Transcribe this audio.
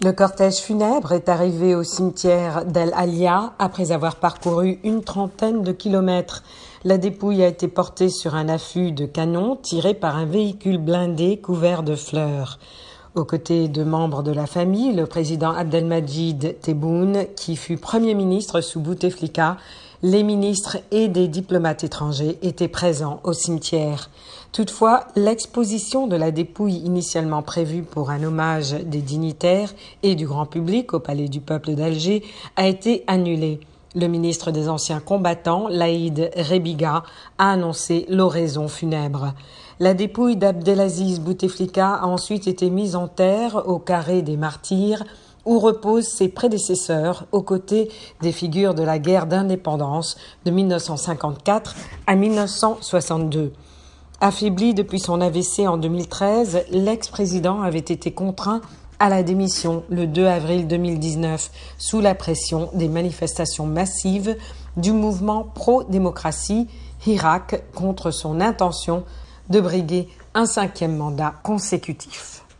Le cortège funèbre est arrivé au cimetière d'El Alia après avoir parcouru une trentaine de kilomètres. La dépouille a été portée sur un affût de canon tiré par un véhicule blindé couvert de fleurs. Aux côtés de membres de la famille, le président Abdelmajid Tebboune, qui fut premier ministre sous Bouteflika, les ministres et des diplomates étrangers étaient présents au cimetière. Toutefois, l'exposition de la dépouille initialement prévue pour un hommage des dignitaires et du grand public au Palais du Peuple d'Alger a été annulée. Le ministre des Anciens combattants, Laïd Rebiga, a annoncé l'oraison funèbre. La dépouille d'Abdelaziz Bouteflika a ensuite été mise en terre au carré des martyrs où reposent ses prédécesseurs aux côtés des figures de la guerre d'indépendance de 1954 à 1962. Affaibli depuis son AVC en 2013, l'ex-président avait été contraint à la démission le 2 avril 2019 sous la pression des manifestations massives du mouvement pro-démocratie Irak contre son intention de briguer un cinquième mandat consécutif.